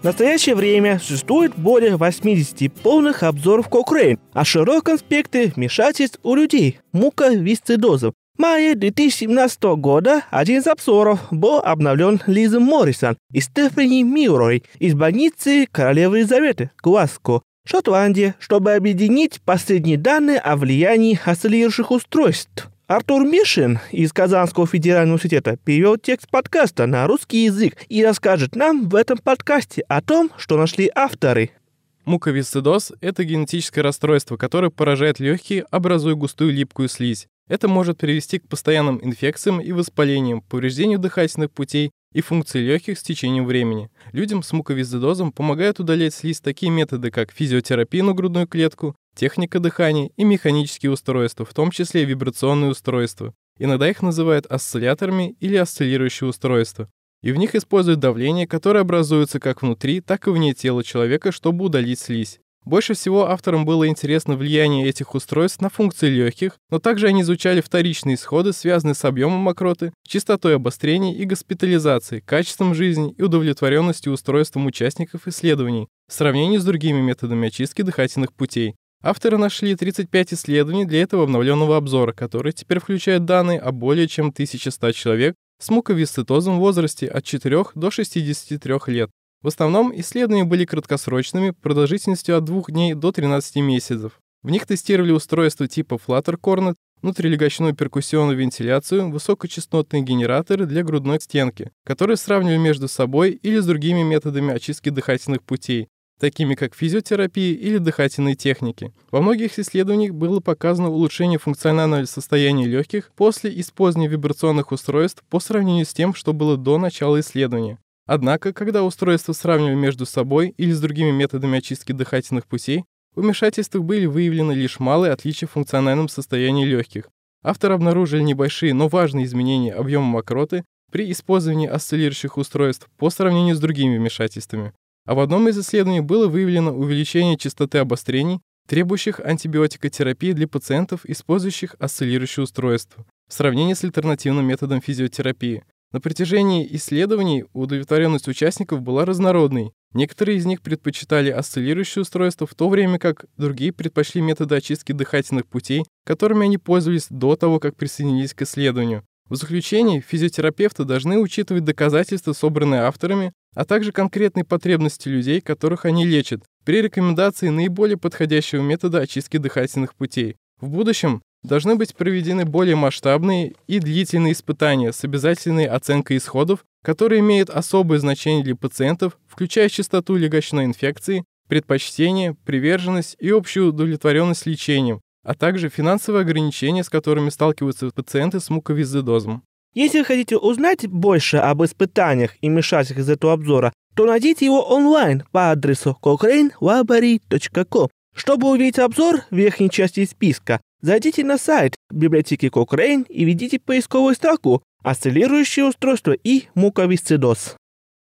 В настоящее время существует более 80 полных обзоров Cochrane о широком спектре вмешательств у людей – муковисцидозов. В мае 2017 года один из обзоров был обновлен Лизой Моррисон и Стефани Мирой из больницы Королевы Елизаветы, Глазко, Шотландия, чтобы объединить последние данные о влиянии осциллирующих устройств. Артур Мишин из Казанского федерального университета перевел текст подкаста на русский язык и расскажет нам в этом подкасте о том, что нашли авторы. Муковисцидоз – это генетическое расстройство, которое поражает легкие, образуя густую липкую слизь. Это может привести к постоянным инфекциям и воспалениям, повреждению дыхательных путей и функций легких с течением времени. Людям с муковисцидозом помогают удалять слизь такие методы, как физиотерапия на грудную клетку, техника дыхания и механические устройства, в том числе вибрационные устройства. Иногда их называют осцилляторами или осциллирующие устройства. И в них используют давление, которое образуется как внутри, так и вне тела человека, чтобы удалить слизь. Больше всего авторам было интересно влияние этих устройств на функции легких, но также они изучали вторичные исходы, связанные с объемом мокроты, частотой обострений и госпитализации, качеством жизни и удовлетворенностью устройством участников исследований в сравнении с другими методами очистки дыхательных путей. Авторы нашли 35 исследований для этого обновленного обзора, который теперь включает данные о более чем 1100 человек с муковисцитозом в возрасте от 4 до 63 лет. В основном исследования были краткосрочными, продолжительностью от 2 дней до 13 месяцев. В них тестировали устройства типа Flutter Cornet, внутрилегочную перкуссионную вентиляцию, высокочастотные генераторы для грудной стенки, которые сравнивали между собой или с другими методами очистки дыхательных путей, такими как физиотерапия или дыхательные техники. Во многих исследованиях было показано улучшение функционального состояния легких после использования вибрационных устройств по сравнению с тем, что было до начала исследования. Однако, когда устройства сравнивали между собой или с другими методами очистки дыхательных путей, в вмешательствах были выявлены лишь малые отличия в функциональном состоянии легких. Авторы обнаружили небольшие, но важные изменения объема мокроты при использовании осциллирующих устройств по сравнению с другими вмешательствами. А в одном из исследований было выявлено увеличение частоты обострений, требующих антибиотикотерапии для пациентов, использующих осциллирующие устройства, в сравнении с альтернативным методом физиотерапии. На протяжении исследований удовлетворенность участников была разнородной. Некоторые из них предпочитали осциллирующие устройства, в то время как другие предпочли методы очистки дыхательных путей, которыми они пользовались до того, как присоединились к исследованию. В заключение, физиотерапевты должны учитывать доказательства, собранные авторами, а также конкретные потребности людей, которых они лечат, при рекомендации наиболее подходящего метода очистки дыхательных путей. В будущем должны быть проведены более масштабные и длительные испытания с обязательной оценкой исходов, которые имеют особое значение для пациентов, включая частоту легочной инфекции, предпочтение, приверженность и общую удовлетворенность лечением, а также финансовые ограничения, с которыми сталкиваются пациенты с муковисцидозом. Если вы хотите узнать больше об испытаниях и вмешательствах из этого обзора, то найдите его онлайн по адресу cochranelaboratory.com. Чтобы увидеть обзор в верхней части списка, зайдите на сайт библиотеки Cochrane и введите поисковую строку «Осциллирующее устройство и муковисцидоз».